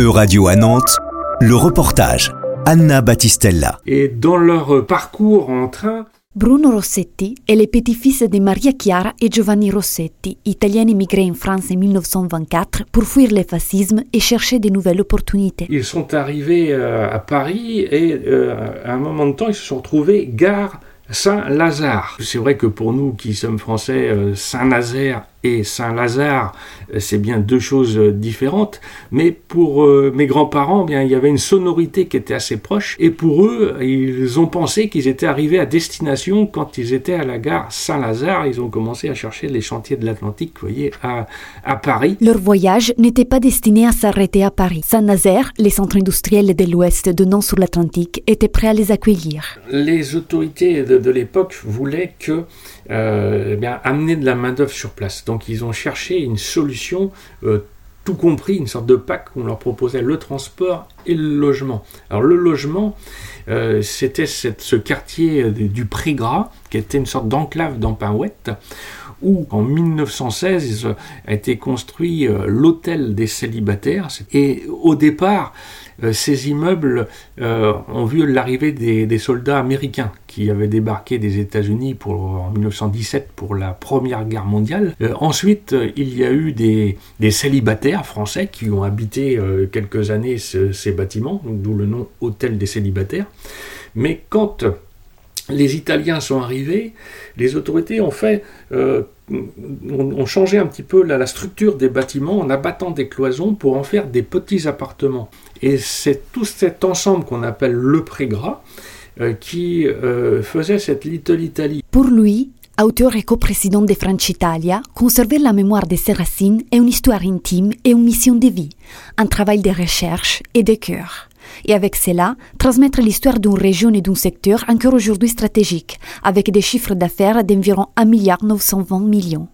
Euradio à Nantes, le reportage. Anna Battistella. Et dans leur parcours en train, Bruno Rossetti est le petit-fils de Maria Chiara et Giovanni Rossetti, italiens immigrés en France en 1924 pour fuir le fascisme et chercher de nouvelles opportunités. ils sont arrivés euh, à Paris et euh, à un moment de temps, ils se sont retrouvés gare Saint-Lazare. C'est vrai que pour nous qui sommes français, euh, Saint-Nazaire et Saint-Lazare, euh, c'est bien deux choses euh, différentes, mais pour euh, mes grands-parents, eh bien il y avait une sonorité qui était assez proche, et pour eux, ils ont pensé qu'ils étaient arrivés à destination quand ils étaient à la gare Saint-Lazare. Ils ont commencé à chercher les chantiers de l'Atlantique, vous voyez, à, à Paris. Leur voyage n'était pas destiné à s'arrêter à Paris. Saint-Nazaire, les centres industriels de l'Ouest donnant sur l'Atlantique, étaient prêts à les accueillir. Les autorités de, de l'époque voulaient que euh, eh bien, amener de la main-d'œuvre sur place. Donc ils ont cherché une solution, euh, tout compris, une sorte de pack où on leur proposait le transport et le logement. Alors le logement, euh, c'était ce quartier du du Prégras, qui était une sorte d'enclave dans Pinouette, où en 1916 a été construit euh, l'hôtel des célibataires. Et au départ, euh, ces immeubles euh, ont vu l'arrivée des, soldats américains qui avaient débarqué des États-Unis en 1917 pour la Première Guerre mondiale. Euh, ensuite, euh, il y a eu des, célibataires français qui ont habité euh, quelques années ce- ces bâtiments, d'où le nom Hôtel des célibataires. Mais quand les Italiens sont arrivés, les autorités ont fait, euh, ont changé un petit peu la, la structure des bâtiments en abattant des cloisons pour en faire des petits appartements. Et c'est tout cet ensemble qu'on appelle le Prégras euh, qui euh, faisait cette Little Italy. Pour lui, auteur et coprésident de Francitalia, conserver la mémoire de ses racines est une histoire intime et une mission de vie, un travail de recherche et de cœur. Et avec cela, transmettre l'histoire d'une région et d'un secteur encore aujourd'hui stratégique, avec des chiffres d'affaires d'environ 1 milliard 920 millions.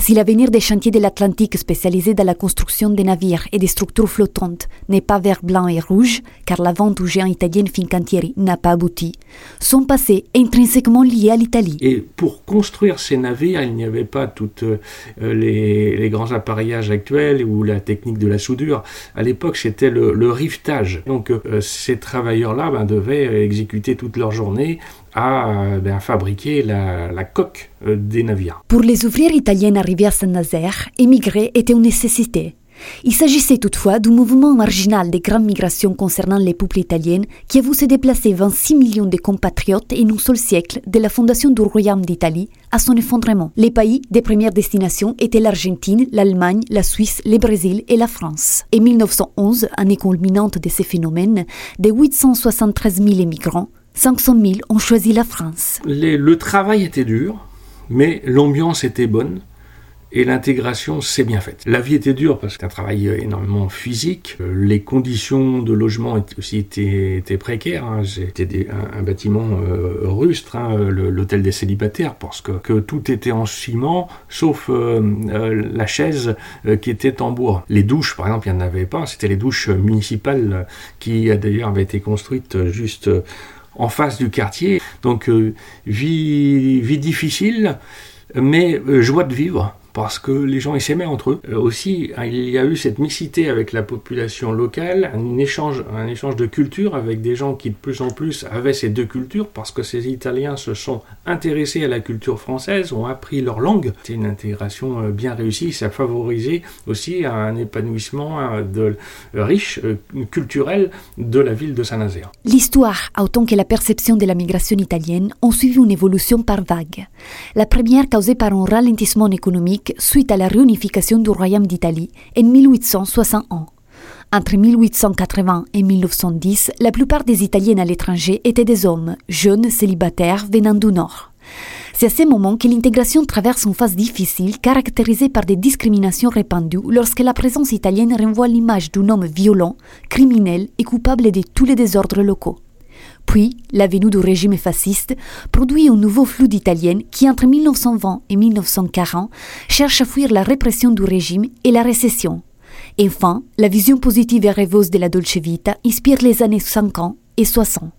Si l'avenir des chantiers de l'Atlantique spécialisés dans la construction des navires et des structures flottantes n'est pas vert, blanc et rouge, car la vente au géant italien Fincantieri n'a pas abouti, son passé est intrinsèquement lié à l'Italie. Et pour construire ces navires, il n'y avait pas tous les, les grands appareillages actuels ou la technique de la soudure. À l'époque, c'était le, le rivetage. Donc euh, ces travailleurs-là ben, devaient exécuter toute leur journée à euh, ben, fabriquer la, la coque euh, des navires. Pour les ouvriers italiens à Saint-Nazaire, émigrer était une nécessité. Il s'agissait toutefois d'un mouvement marginal des grandes migrations concernant les peuples italiens qui a se déplacer 26 millions de compatriotes en un seul siècle de la fondation du Royaume d'Italie à son effondrement. Les pays des premières destinations étaient l'Argentine, l'Allemagne, la Suisse, le Brésil et la France. En 1911, année culminante de ces phénomènes, de 873 000 émigrants, 500 000 ont choisi la France. Le travail était dur, mais l'ambiance était bonne. Et l'intégration s'est bien faite. La vie était dure parce que un travail euh, énormément physique. Euh, Les conditions de logement étaient- aussi étaient, précaires. hein. C'était un, un bâtiment euh, rustre, hein, l'hôtel des célibataires, parce que, tout était en ciment, sauf la chaise qui était en bois. Les douches, par exemple, il n'y en avait pas. C'était les douches municipales qui, d'ailleurs, avaient été construites juste en face du quartier. Donc, vie, vie difficile, mais joie de vivre parce que les gens s'aimaient entre eux. Euh, aussi, hein, il y a eu cette mixité avec la population locale, un échange, un échange de culture avec des gens qui de plus en plus avaient ces deux cultures parce que ces Italiens se sont intéressés à la culture française, ont appris leur langue. C'est une intégration euh, bien réussie, ça a favorisé aussi un épanouissement de, euh, riche, culturel de la ville de Saint-Nazaire. L'histoire, autant que la perception de la migration italienne, ont suivi une évolution par vagues. La première causée par un ralentissement économique suite à la réunification du Royaume d'Italie en 1861. Entre 1880 et 1910, la plupart des Italiens à l'étranger étaient des hommes, jeunes, célibataires, venant du Nord. C'est à ce moment que l'intégration traverse une phase difficile caractérisée par des discriminations répandues lorsque la présence italienne renvoie l'image d'un homme violent, criminel et coupable de tous les désordres locaux. Puis, la venue du régime fasciste? Produit un nouveau flou d'Italiens qui, entre 1920 et 1940, cherche à fuir la répression du régime et la récession. Enfin, la vision positive et rêveuse de la Dolce Vita inspire les années 50 et 60.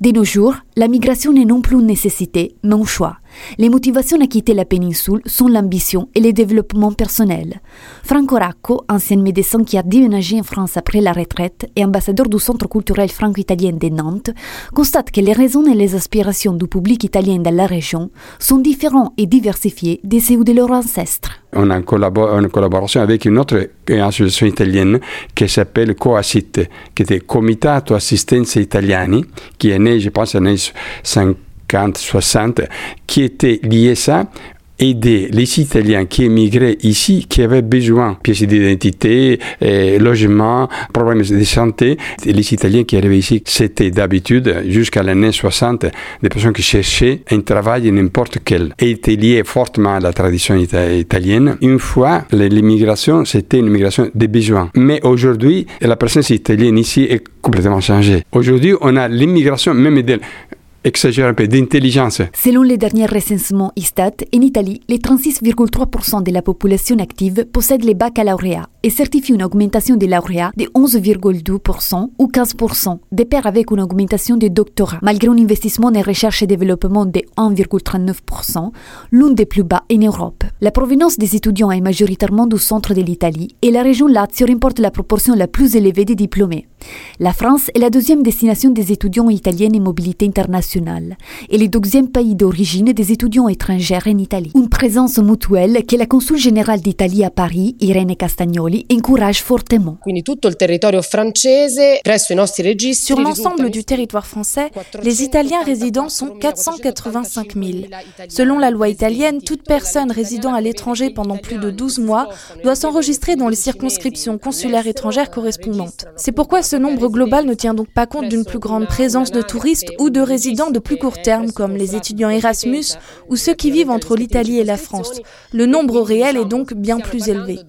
De nos jours, la migration n'est non plus une nécessité, mais un choix, Les motivations à quitter la péninsule sont l'ambition et le développement personnel. Franco Racco, ancien médecin qui a déménagé en France après la retraite et ambassadeur du Centre culturel franco-italien de Nantes, constate que les raisons et les aspirations du public italien dans la région sont différents et diversifiés de ceux de leurs ancêtres. On a une, collaboration avec une autre association italienne qui s'appelle Coacit, qui était Comitato Assistenza Italiani, qui est né, je pense, en 50, 60, qui était lié à ça aider les Italiens qui émigraient ici, qui avaient besoin de pièces d'identité, logement, problèmes de santé. les Italiens qui arrivaient ici, c'était d'habitude, jusqu'à l'année 60, des personnes qui cherchaient un travail n'importe quel et étaient liées fortement à la tradition italienne. Une fois, l'immigration, c'était une immigration des besoins. Mais aujourd'hui, la présence italienne ici est complètement changée. Aujourd'hui, on a l'immigration même d'elle exagère un peu d'intelligence. Selon les derniers recensements ISTAT, en Italie, les 36,3% de la population active possèdent les baccalauréats et certifient une augmentation des lauréats de 11,2% ou 15%, de pair avec une augmentation des doctorats, malgré un investissement en recherche et développement de 1,39%, l'un des plus bas en Europe. La provenance des étudiants est majoritairement du centre de l'Italie et la région Lazio remporte la proportion la plus élevée des diplômés. La France est la deuxième destination des étudiants italiens en mobilité internationale et le deuxième pays d'origine des étudiants étrangers en Italie. Une présence mutuelle que la consul générale d'Italie à Paris, Irene Castagnoli, encourage fortement. Sur l'ensemble du territoire français, les Italiens résidents sont 485 000. Selon la loi italienne, toute personne résidant à l'étranger pendant plus de 12 mois doit s'enregistrer dans les circonscriptions consulaires étrangères correspondantes. C'est pourquoi ce nombre global ne tient donc pas compte d'une plus grande présence de touristes ou de résidents de plus court terme, comme les étudiants Erasmus ou ceux qui vivent entre l'Italie et la France. Le nombre réel est donc bien plus élevé.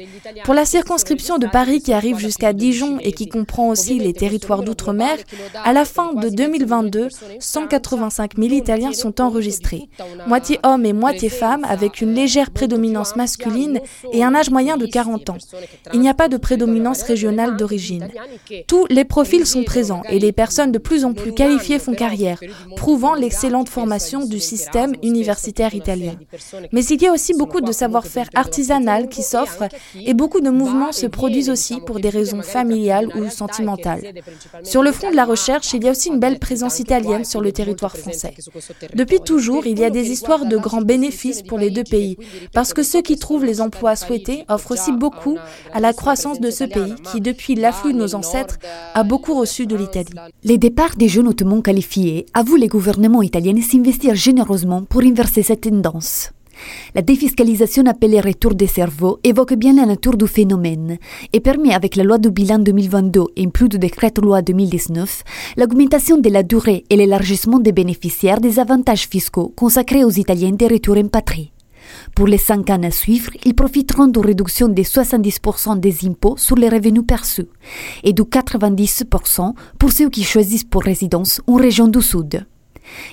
Pour la circonscription de Paris qui arrive jusqu'à Dijon et qui comprend aussi les territoires d'outre-mer, à la fin de 2022, 185 000 Italiens sont enregistrés, moitié hommes et moitié femmes, avec une légère prédominance masculine et un âge moyen de 40 ans. Il n'y a pas de prédominance régionale d'origine. Tous les profils sont présents et les personnes de plus en plus qualifiées font carrière, prouvant l'excellente formation du système universitaire italien. Mais il y a aussi beaucoup de savoir-faire artisanal qui s'offre et beaucoup de mouvements se produisent aussi pour des raisons familiales ou sentimentales. Sur le front de la recherche, il y a aussi une belle présence italienne sur le territoire français. Depuis toujours, il y a des histoires de grands bénéfices pour les deux pays, parce que ceux qui trouvent les emplois souhaités offrent aussi beaucoup à la croissance de ce pays qui, depuis l'afflux de nos ancêtres, a beaucoup reçu de l'Italie. Les départs des jeunes hautement qualifiés avouent les gouvernements italiens s'investir généreusement pour inverser cette tendance. La défiscalisation appelée retour des cerveaux évoque bien la nature du phénomène et permet, avec la loi du bilan 2022 et plus de décret loi 2019, l'augmentation de la durée et l'élargissement des bénéficiaires des avantages fiscaux consacrés aux Italiens des retours en patrie. Pour les cinq ans à suivre, ils profiteront d'une réduction de 70% des impôts sur les revenus perçus et de 90% pour ceux qui choisissent pour résidence une région du Sud.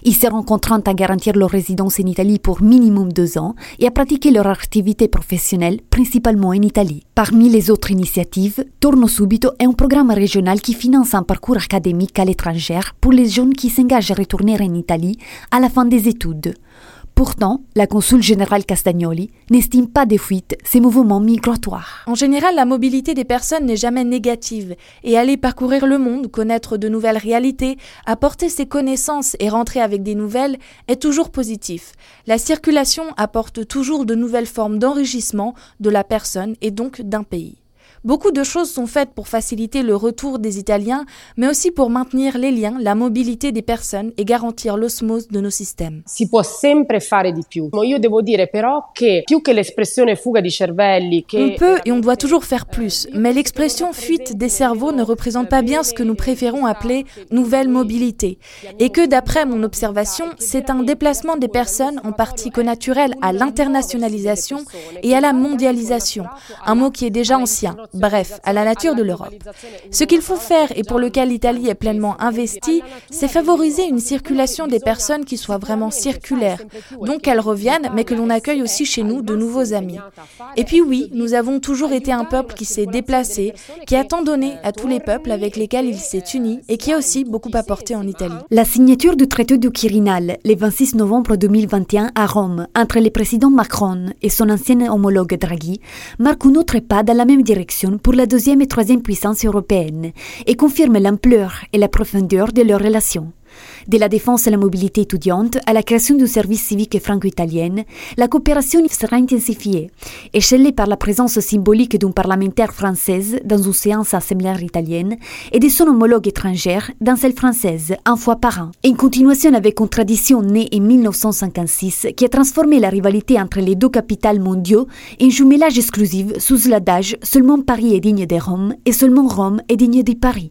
Ils seront contraints à garantir leur résidence en Italie pour minimum deux ans et à pratiquer leur activité professionnelle principalement en Italie. Parmi les autres initiatives, Torno Subito est un programme régional qui finance un parcours académique à l'étranger pour les jeunes qui s'engagent à retourner en Italie à la fin des études. Pourtant, la consul générale Castagnoli n'estime pas des fuites ces mouvements migratoires. En général, la mobilité des personnes n'est jamais négative et aller parcourir le monde, connaître de nouvelles réalités, apporter ses connaissances et rentrer avec des nouvelles est toujours positif. La circulation apporte toujours de nouvelles formes d'enrichissement de la personne et donc d'un pays. Beaucoup de choses sont faites pour faciliter le retour des Italiens, mais aussi pour maintenir les liens, la mobilité des personnes et garantir l'osmose de nos systèmes. Si può sempre fare di più. Io devo dire però che più che l'espressione fuga di cervelli che On peut et on doit toujours faire plus, mais l'expression fuite des cerveaux ne représente pas bien ce que nous préférons appeler nouvelle mobilité et que d'après mon observation, c'est un déplacement des personnes en partie connaturel à l'internationalisation et à la mondialisation, un mot qui est déjà ancien bref, à la nature de l'Europe. Ce qu'il faut faire et pour lequel l'Italie est pleinement investie, c'est favoriser une circulation des personnes qui soit vraiment circulaire, donc qu'elles reviennent, mais que l'on accueille aussi chez nous de nouveaux amis. Et puis oui, nous avons toujours été un peuple qui s'est déplacé, qui a tant donné à tous les peuples avec lesquels il s'est uni et qui a aussi beaucoup apporté en Italie. La signature du traité du Quirinal le 26 novembre 2021 à Rome entre le président Macron et son ancien homologue Draghi marque un autre pas dans la même direction pour la deuxième et troisième puissance européenne et confirme l'ampleur et la profondeur de leurs relations. De la défense et la mobilité étudiante à la création du service civique franco-italien, la coopération sera intensifiée, échelée par la présence symbolique d'une parlementaire française dans une séance assemblaire italienne et de son homologue étrangère dans celle française, un fois par an. Une continuation avec une tradition née en 1956 qui a transformé la rivalité entre les deux capitales mondiaux en jumelage exclusif sous l'adage seulement Paris est digne de Rome et seulement Rome est digne de Paris.